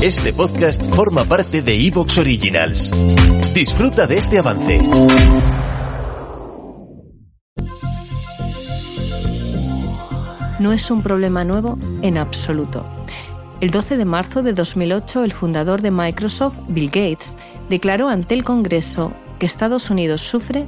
Este podcast forma parte de Evox Originals. Disfruta de este avance. No es un problema nuevo en absoluto. El 12 de marzo de 2008, el fundador de Microsoft, Bill Gates, declaró ante el Congreso que Estados Unidos sufre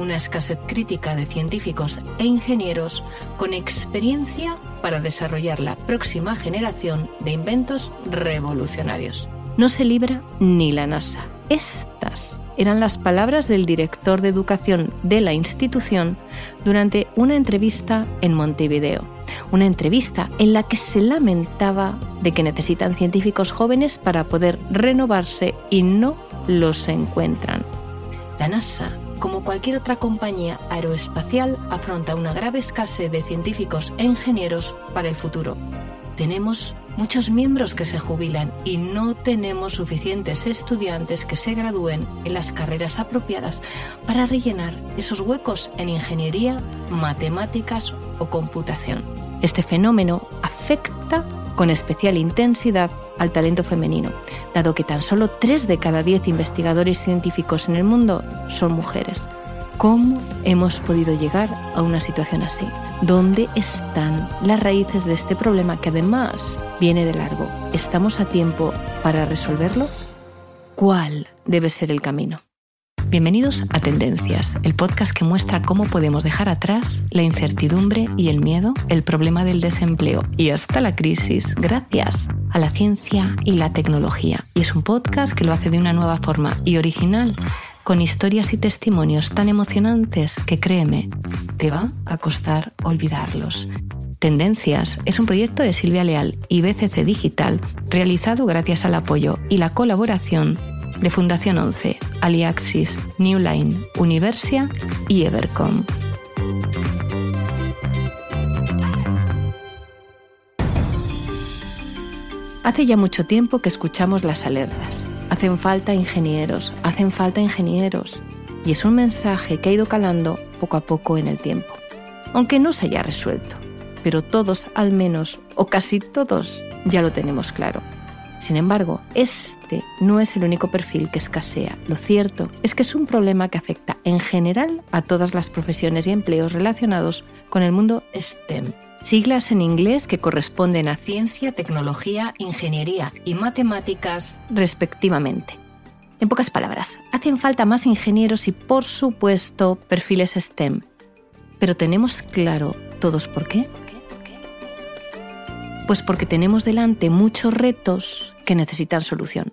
una escasez crítica de científicos e ingenieros con experiencia para desarrollar la próxima generación de inventos revolucionarios. No se libra ni la NASA. Estas eran las palabras del director de educación de la institución durante una entrevista en Montevideo. Una entrevista en la que se lamentaba de que necesitan científicos jóvenes para poder renovarse y no los encuentran. La NASA como cualquier otra compañía aeroespacial, afronta una grave escasez de científicos e ingenieros para el futuro. Tenemos muchos miembros que se jubilan y no tenemos suficientes estudiantes que se gradúen en las carreras apropiadas para rellenar esos huecos en ingeniería, matemáticas o computación. Este fenómeno afecta con especial intensidad al talento femenino, dado que tan solo 3 de cada 10 investigadores científicos en el mundo son mujeres. ¿Cómo hemos podido llegar a una situación así? ¿Dónde están las raíces de este problema que además viene de largo? ¿Estamos a tiempo para resolverlo? ¿Cuál debe ser el camino? Bienvenidos a Tendencias, el podcast que muestra cómo podemos dejar atrás la incertidumbre y el miedo, el problema del desempleo y hasta la crisis gracias a la ciencia y la tecnología. Y es un podcast que lo hace de una nueva forma y original, con historias y testimonios tan emocionantes que créeme, te va a costar olvidarlos. Tendencias es un proyecto de Silvia Leal y BCC Digital realizado gracias al apoyo y la colaboración de Fundación 11, Aliaxis, Newline, Universia y Evercom. Hace ya mucho tiempo que escuchamos las alertas. Hacen falta ingenieros, hacen falta ingenieros. Y es un mensaje que ha ido calando poco a poco en el tiempo. Aunque no se haya resuelto. Pero todos, al menos, o casi todos, ya lo tenemos claro. Sin embargo, este no es el único perfil que escasea. Lo cierto es que es un problema que afecta en general a todas las profesiones y empleos relacionados con el mundo STEM. Siglas en inglés que corresponden a ciencia, tecnología, ingeniería y matemáticas respectivamente. En pocas palabras, hacen falta más ingenieros y por supuesto perfiles STEM. Pero tenemos claro todos por qué. Pues porque tenemos delante muchos retos que necesitan solución.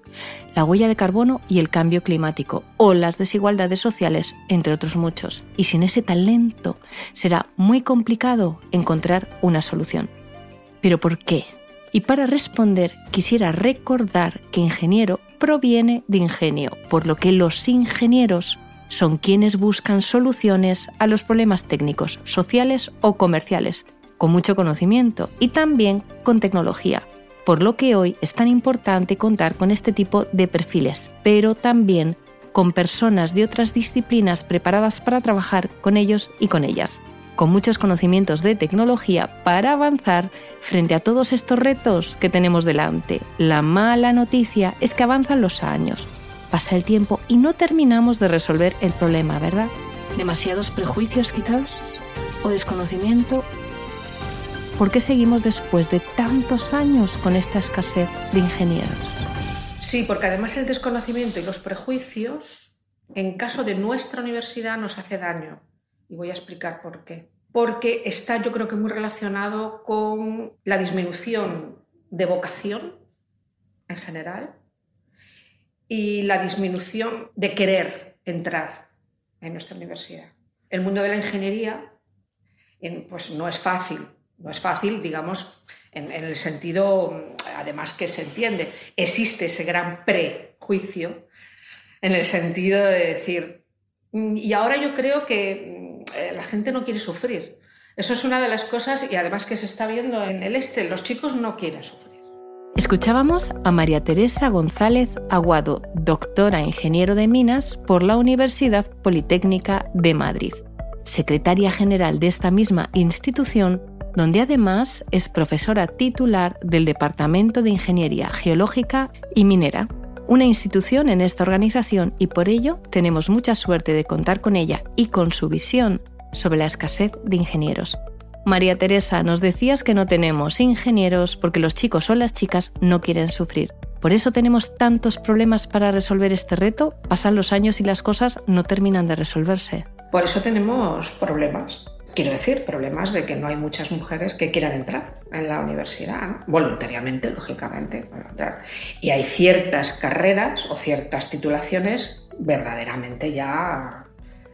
La huella de carbono y el cambio climático o las desigualdades sociales, entre otros muchos. Y sin ese talento será muy complicado encontrar una solución. ¿Pero por qué? Y para responder quisiera recordar que ingeniero proviene de ingenio, por lo que los ingenieros son quienes buscan soluciones a los problemas técnicos, sociales o comerciales, con mucho conocimiento y también con tecnología, por lo que hoy es tan importante contar con este tipo de perfiles, pero también con personas de otras disciplinas preparadas para trabajar con ellos y con ellas, con muchos conocimientos de tecnología para avanzar frente a todos estos retos que tenemos delante. La mala noticia es que avanzan los años, pasa el tiempo y no terminamos de resolver el problema, ¿verdad? ¿Demasiados prejuicios quizás? ¿O desconocimiento? ¿Por qué seguimos después de tantos años con esta escasez de ingenieros? Sí, porque además el desconocimiento y los prejuicios, en caso de nuestra universidad, nos hace daño. Y voy a explicar por qué. Porque está yo creo que muy relacionado con la disminución de vocación en general y la disminución de querer entrar en nuestra universidad. El mundo de la ingeniería pues no es fácil, no es fácil, digamos, en, el sentido, además que se entiende, existe ese gran prejuicio, en el sentido de decir, mm, y ahora yo creo que mm, eh, la gente no quiere sufrir. Eso es una de las cosas y además que se está viendo en el este, los chicos no quieren sufrir. Escuchábamos a María Teresa González Aguado, doctora ingeniero de minas por la Universidad Politécnica de Madrid. Secretaria general de esta misma institución donde además es profesora titular del Departamento de Ingeniería Geológica y Minera, una institución en esta organización y por ello tenemos mucha suerte de contar con ella y con su visión sobre la escasez de ingenieros. María Teresa, nos decías que no tenemos ingenieros porque los chicos o las chicas no quieren sufrir. Por eso tenemos tantos problemas para resolver este reto. Pasan los años y las cosas no terminan de resolverse. Por eso tenemos problemas. Quiero decir, problemas de que no hay muchas mujeres que quieran entrar en la universidad, voluntariamente, lógicamente. Y hay ciertas carreras o ciertas titulaciones verdaderamente ya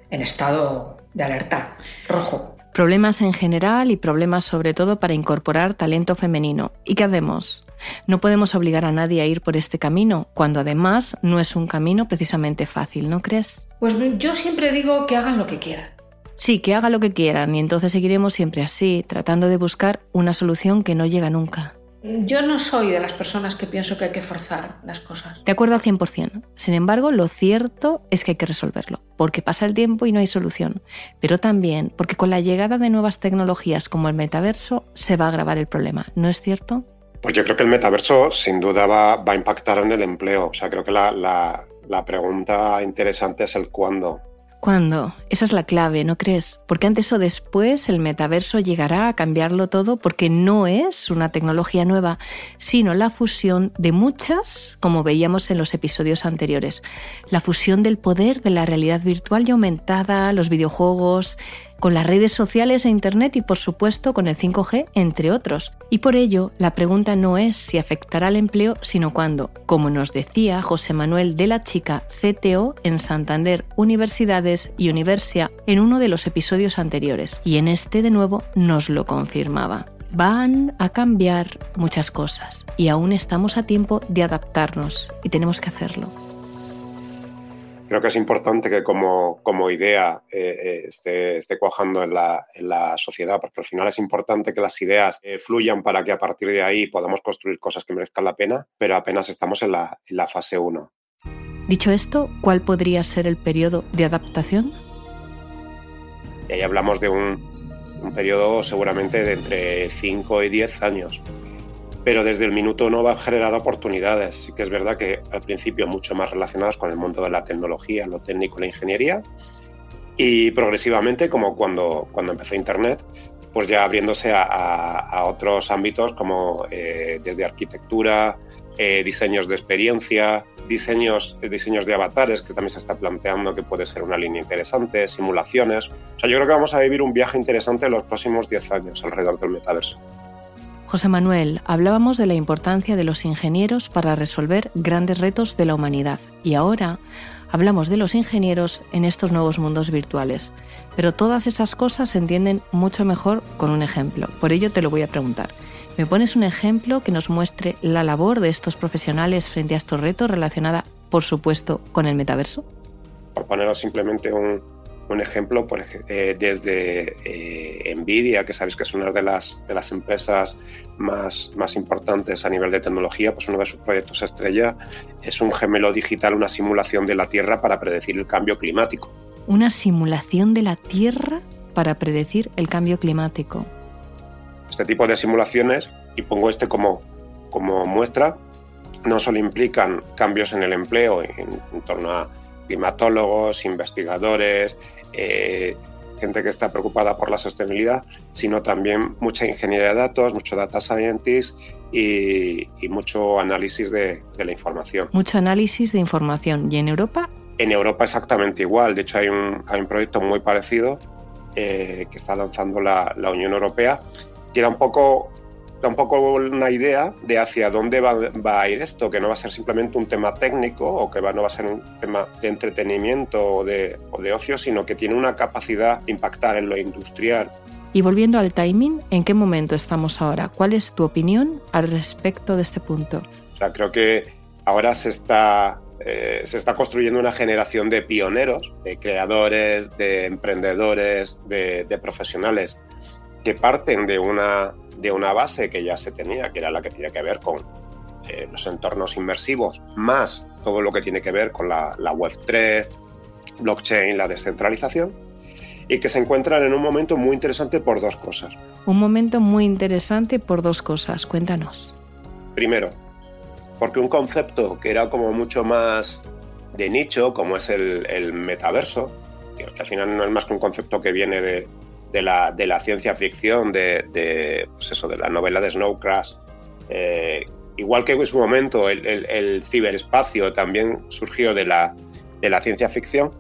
en estado de alerta rojo. Problemas en general y problemas sobre todo para incorporar talento femenino. ¿Y qué hacemos? No podemos obligar a nadie a ir por este camino, cuando además no es un camino precisamente fácil, ¿no crees? Pues yo siempre digo que hagan lo que quieran. Sí, que haga lo que quieran y entonces seguiremos siempre así, tratando de buscar una solución que no llega nunca. Yo no soy de las personas que pienso que hay que forzar las cosas. De acuerdo al 100%. Sin embargo, lo cierto es que hay que resolverlo, porque pasa el tiempo y no hay solución. Pero también porque con la llegada de nuevas tecnologías como el metaverso se va a agravar el problema, ¿no es cierto? Pues yo creo que el metaverso sin duda va, a impactar en el empleo. O sea, creo que la pregunta interesante es el cuándo. ¿Cuándo? Esa es la clave, ¿no crees? Porque antes o después el metaverso llegará a cambiarlo todo porque no es una tecnología nueva, sino la fusión de muchas, como veíamos en los episodios anteriores. La fusión del poder de la realidad virtual y aumentada, los videojuegos, con las redes sociales e Internet y por supuesto con el 5G, entre otros. Y por ello, la pregunta no es si afectará al empleo, sino cuándo, como nos decía José Manuel de la Chica, CTO en Santander Universidades y Universia en uno de los episodios anteriores. Y en este de nuevo nos lo confirmaba. Van a cambiar muchas cosas y aún estamos a tiempo de adaptarnos y tenemos que hacerlo creo que es importante que como, como idea eh, eh, esté, esté, cuajando en la, en la, sociedad, porque al final es importante que las ideas eh, fluyan para que a partir de ahí podamos construir cosas que merezcan la pena, pero apenas estamos en la, en la fase 1. Dicho esto, ¿cuál podría ser el periodo de adaptación? Y ahí hablamos de un, un periodo seguramente de entre 5 y 10 años pero desde el minuto uno va a generar oportunidades. Sí que es verdad que al principio mucho más relacionadas con el mundo de la tecnología, lo técnico, la ingeniería, y progresivamente, como cuando, cuando empezó Internet, pues ya abriéndose a, otros ámbitos como eh, desde arquitectura, eh, diseños de experiencia, diseños, diseños de avatares, que también se está planteando que puede ser una línea interesante, simulaciones. O sea, yo creo que vamos a vivir un viaje interesante en los próximos 10 años alrededor del metaverso. José Manuel, hablábamos de la importancia de los ingenieros para resolver grandes retos de la humanidad y ahora hablamos de los ingenieros en estos nuevos mundos virtuales. Pero todas esas cosas se entienden mucho mejor con un ejemplo. Por ello te lo voy a preguntar. ¿Me pones un ejemplo que nos muestre la labor de estos profesionales frente a estos retos relacionada, por supuesto, con el metaverso? Por poneros simplemente un, un ejemplo, por, eh, desde eh, Nvidia, que sabéis que es una de las, de las empresas más, más importantes a nivel de tecnología, pues uno de sus proyectos estrella es un gemelo digital, una simulación de la Tierra para predecir el cambio climático. Una simulación de la Tierra para predecir el cambio climático. Este tipo de simulaciones, y pongo este como, como muestra, no solo implican cambios en el empleo en torno a climatólogos, investigadores, eh, gente que está preocupada por la sostenibilidad, sino también mucha ingeniería de datos, mucho data scientist y, mucho análisis de, la información. Mucho análisis de información. ¿Y en Europa? En Europa exactamente igual. De hecho, hay un, hay un proyecto muy parecido eh, que está lanzando la, la Unión Europea, que era un poco un poco una idea de hacia dónde va, a ir esto, que no va a ser simplemente un tema técnico o que no va a ser un tema de entretenimiento o de, o de ocio, sino que tiene una capacidad de impactar en lo industrial. Y volviendo al timing, ¿en qué momento estamos ahora? ¿Cuál es tu opinión al respecto de este punto? O sea, creo que ahora se está eh, se está construyendo una generación de pioneros, de creadores, de emprendedores, de, de, profesionales que parten de una, de una base que ya se tenía, que era la que tenía que ver con eh, los entornos inmersivos, más todo lo que tiene que ver con la, Web3, blockchain, la descentralización. y que se encuentran en un momento muy interesante por dos cosas. Un momento muy interesante por dos cosas, cuéntanos. Primero, porque un concepto que era como mucho más de nicho, como es el, metaverso, que al final no es más que un concepto que viene de, la, de la, ciencia ficción, de, pues eso, de la novela de Snow Crash, eh, igual que en su momento el, ciberespacio también surgió de la, de la ciencia ficción,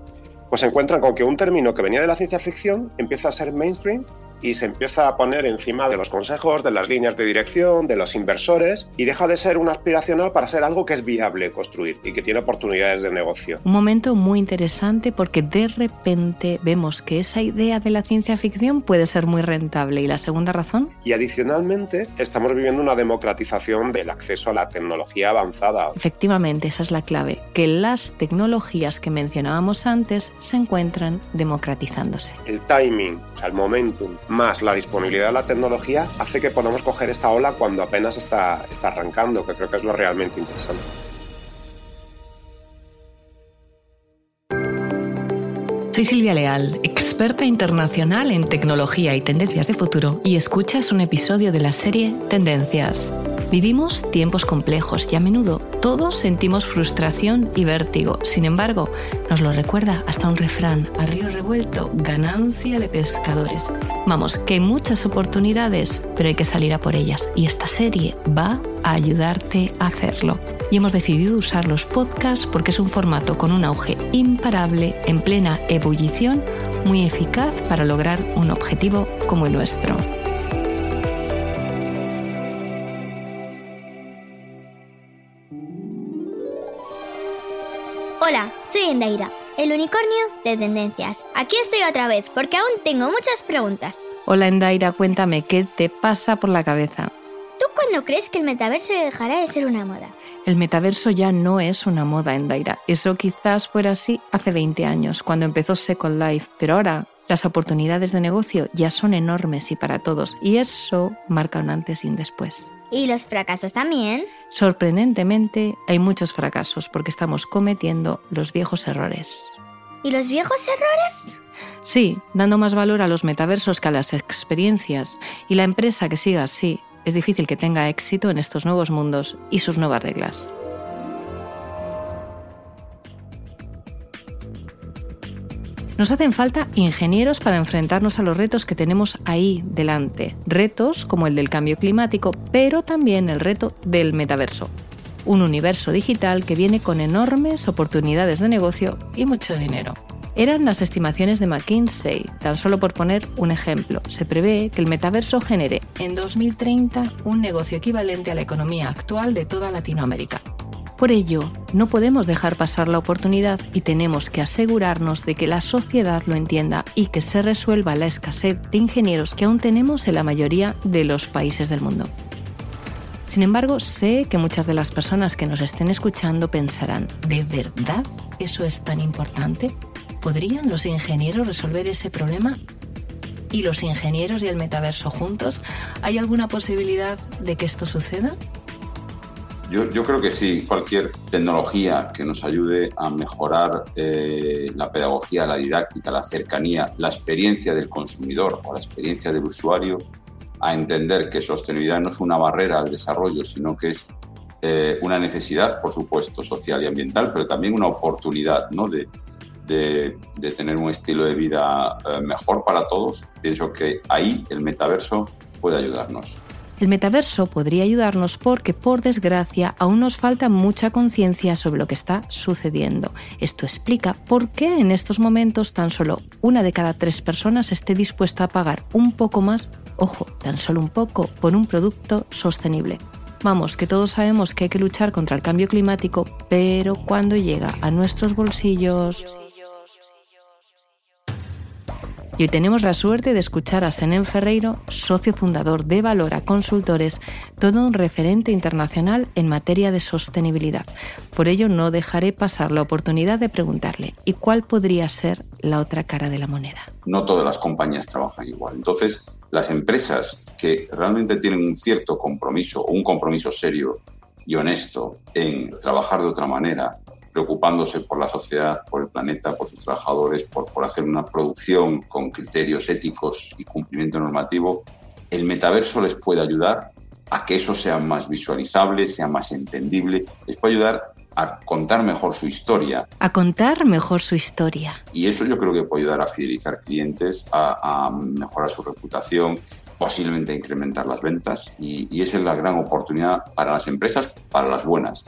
pues se encuentran con que un término que venía de la ciencia ficción empieza a ser mainstream y se empieza a poner encima de los consejos, de las líneas de dirección, de los inversores y deja de ser un aspiracional para ser algo que es viable construir y que tiene oportunidades de negocio. Un momento muy interesante porque de repente vemos que esa idea de la ciencia ficción puede ser muy rentable. ¿Y la segunda razón? Y adicionalmente estamos viviendo una democratización del acceso a la tecnología avanzada. Efectivamente, esa es la clave, que las tecnologías que mencionábamos antes se encuentran democratizándose. El timing, o sea, el momentum más la disponibilidad de la tecnología hace que podamos coger esta ola cuando apenas está, está arrancando, que creo que es lo realmente interesante. Soy Silvia Leal, experta internacional en tecnología y tendencias de futuro, y escuchas un episodio de la serie Tendencias. Vivimos tiempos complejos y a menudo todos sentimos frustración y vértigo. Sin embargo, nos lo recuerda hasta un refrán, a río revuelto, ganancia de pescadores. Vamos, que hay muchas oportunidades, pero hay que salir a por ellas. Y esta serie va a ayudarte a hacerlo. Y hemos decidido usar los podcasts porque es un formato con un auge imparable, en plena ebullición, muy eficaz para lograr un objetivo como el nuestro. Hola, soy Endaira, el unicornio de tendencias. Aquí estoy otra vez porque aún tengo muchas preguntas. Hola Endaira, cuéntame, ¿qué te pasa por la cabeza? ¿Tú cuándo crees que el metaverso dejará de ser una moda? El metaverso ya no es una moda, Endaira. Eso quizás fuera así hace 20 años, cuando empezó Second Life, pero ahora las oportunidades de negocio ya son enormes y para todos, y eso marca un antes y un después. ¿Y los fracasos también? Sorprendentemente, hay muchos fracasos porque estamos cometiendo los viejos errores. ¿Y los viejos errores? Sí, dando más valor a los metaversos que a las experiencias. Y la empresa que siga así, es difícil que tenga éxito en estos nuevos mundos y sus nuevas reglas. Nos hacen falta ingenieros para enfrentarnos a los retos que tenemos ahí delante. Retos como el del cambio climático, pero también el reto del metaverso. Un universo digital que viene con enormes oportunidades de negocio y mucho dinero. Eran las estimaciones de McKinsey, tan solo por poner un ejemplo. Se prevé que el metaverso genere en 2030 un negocio equivalente a la economía actual de toda Latinoamérica. Por ello, no podemos dejar pasar la oportunidad y tenemos que asegurarnos de que la sociedad lo entienda y que se resuelva la escasez de ingenieros que aún tenemos en la mayoría de los países del mundo. Sin embargo, sé que muchas de las personas que nos estén escuchando pensarán, ¿de verdad eso es tan importante? ¿Podrían los ingenieros resolver ese problema? ¿Y los ingenieros y el metaverso juntos? ¿Hay alguna posibilidad de que esto suceda? Yo, creo que sí, cualquier tecnología que nos ayude a mejorar eh, la pedagogía, la didáctica, la cercanía, la experiencia del consumidor o la experiencia del usuario, a entender que sostenibilidad no es una barrera al desarrollo, sino que es eh, una necesidad, por supuesto, social y ambiental, pero también una oportunidad ¿no? de, de, tener un estilo de vida eh, mejor para todos. Pienso que ahí el metaverso puede ayudarnos. El metaverso podría ayudarnos porque, por desgracia, aún nos falta mucha conciencia sobre lo que está sucediendo. Esto explica por qué en estos momentos tan solo una de cada tres personas esté dispuesta a pagar un poco más, ojo, tan solo un poco, por un producto sostenible. Vamos, que todos sabemos que hay que luchar contra el cambio climático, pero cuando llega a nuestros bolsillos... Y hoy tenemos la suerte de escuchar a Senén Ferreiro, socio fundador de Valora Consultores, todo un referente internacional en materia de sostenibilidad. Por ello no dejaré pasar la oportunidad de preguntarle, ¿y cuál podría ser la otra cara de la moneda? No todas las compañías trabajan igual. Entonces, las empresas que realmente tienen un cierto compromiso un compromiso serio y honesto en trabajar de otra manera, preocupándose por la sociedad, por el planeta, por sus trabajadores, por, por hacer una producción con criterios éticos y cumplimiento normativo, el metaverso les puede ayudar a que eso sea más visualizable, sea más entendible, les puede ayudar a contar mejor su historia. A contar mejor su historia. Y eso yo creo que puede ayudar a fidelizar clientes, a, a mejorar su reputación, posiblemente a incrementar las ventas. Y, y esa es la gran oportunidad para las empresas, para las buenas.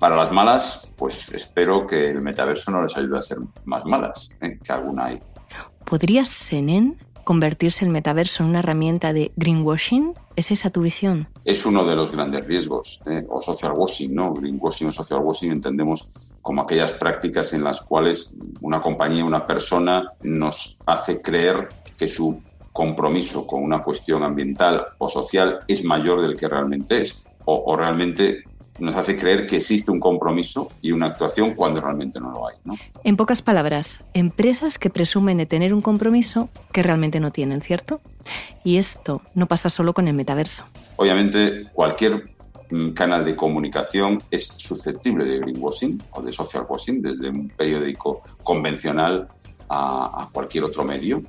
Para las malas, pues espero que el metaverso no les ayude a ser más malas, ¿eh? que alguna hay. ¿Podría Senen convertirse el metaverso en una herramienta de greenwashing? ¿Es esa tu visión? Es uno de los grandes riesgos, ¿eh? o social washing, ¿no? Greenwashing o social washing entendemos como aquellas prácticas en las cuales una compañía, una persona nos hace creer que su compromiso con una cuestión ambiental o social es mayor del que realmente es, o, o realmente nos hace creer que existe un compromiso y una actuación cuando realmente no lo hay. ¿no? En pocas palabras, empresas que presumen de tener un compromiso que realmente no tienen, ¿cierto? Y esto no pasa solo con el metaverso. Obviamente, cualquier mm, canal de comunicación es susceptible de greenwashing o de social washing, desde un periódico convencional a, a cualquier otro medio.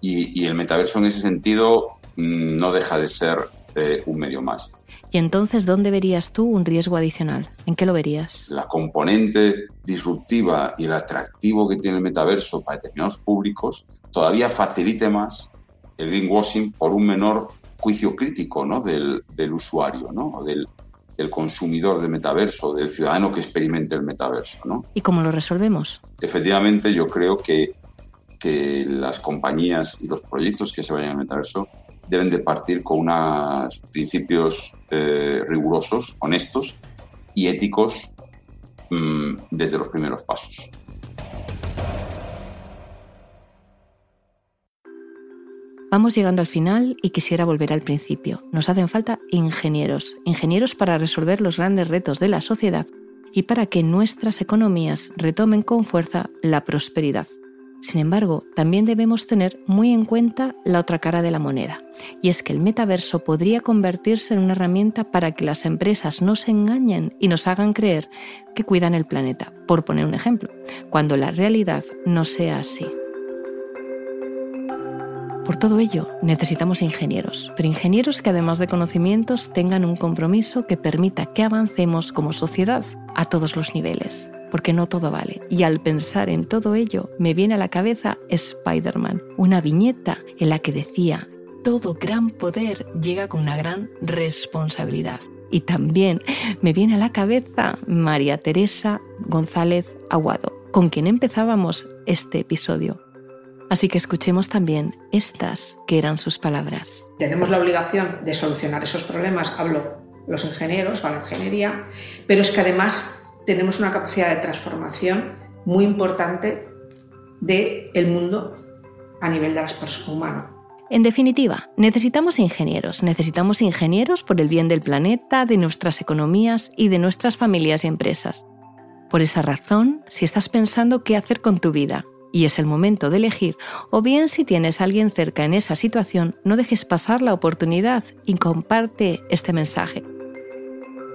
Y, y, el metaverso en ese sentido mm, no deja de ser eh, un medio más. ¿Y entonces dónde verías tú un riesgo adicional? ¿En qué lo verías? La componente disruptiva y el atractivo que tiene el metaverso para determinados públicos todavía facilite más el greenwashing por un menor juicio crítico ¿no? del, del, usuario, ¿no? O del, del, consumidor del metaverso, del ciudadano que experimente el metaverso. ¿no? ¿Y cómo lo resolvemos? Efectivamente, yo creo que, que las compañías y los proyectos que se vayan al metaverso deben de partir con unos principios eh, rigurosos, honestos y éticos mmm, desde los primeros pasos. Vamos llegando al final y quisiera volver al principio. Nos hacen falta ingenieros, ingenieros para resolver los grandes retos de la sociedad y para que nuestras economías retomen con fuerza la prosperidad. Sin embargo, también debemos tener muy en cuenta la otra cara de la moneda, y es que el metaverso podría convertirse en una herramienta para que las empresas no se engañen y nos hagan creer que cuidan el planeta, por poner un ejemplo, cuando la realidad no sea así. Por todo ello, necesitamos ingenieros, pero ingenieros que además de conocimientos tengan un compromiso que permita que avancemos como sociedad a todos los niveles porque no todo vale. Y al pensar en todo ello, me viene a la cabeza Spider-Man, una viñeta en la que decía, todo gran poder llega con una gran responsabilidad. Y también me viene a la cabeza María Teresa González Aguado, con quien empezábamos este episodio. Así que escuchemos también estas que eran sus palabras. Tenemos la obligación de solucionar esos problemas, hablo los ingenieros o la ingeniería, pero es que además tenemos una capacidad de transformación muy importante del el mundo a nivel de las personas humanas. En definitiva, necesitamos ingenieros, necesitamos ingenieros por el bien del planeta, de nuestras economías y de nuestras familias y empresas. Por esa razón, si estás pensando qué hacer con tu vida y es el momento de elegir, o bien si tienes a alguien cerca en esa situación, no dejes pasar la oportunidad y comparte este mensaje.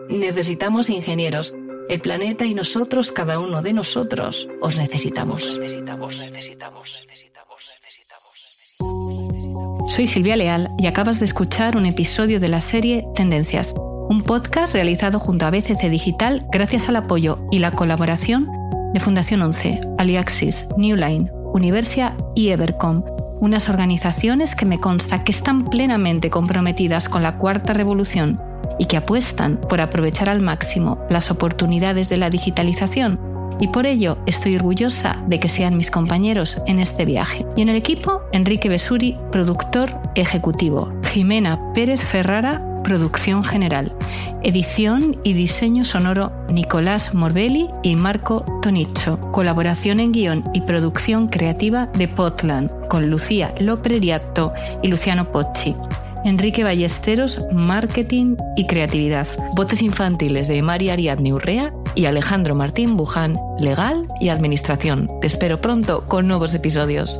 Necesitamos ingenieros el planeta y nosotros, cada uno de nosotros, os necesitamos. Necesitamos, necesitamos, necesitamos. Soy Silvia Leal y acabas de escuchar un episodio de la serie Tendencias, un podcast realizado junto a BCC Digital gracias al apoyo y la colaboración de Fundación 11, Aliaxis, Newline, Universia y Evercom, unas organizaciones que me consta que están plenamente comprometidas con la cuarta revolución y que apuestan por aprovechar al máximo las oportunidades de la digitalización y por ello estoy orgullosa de que sean mis compañeros en este viaje. Y en el equipo, Enrique Besuri, productor ejecutivo, Jimena Pérez Ferrara, producción general, edición y diseño sonoro Nicolás Morbelli y Marco Tonicho, colaboración en guion y producción creativa de Potland con Lucía Lopreriato y Luciano Pocci. Enrique Ballesteros, Marketing y Creatividad. Voces infantiles de María Ariadne Urrea y Alejandro Martín Buján, Legal y Administración. Te espero pronto con nuevos episodios.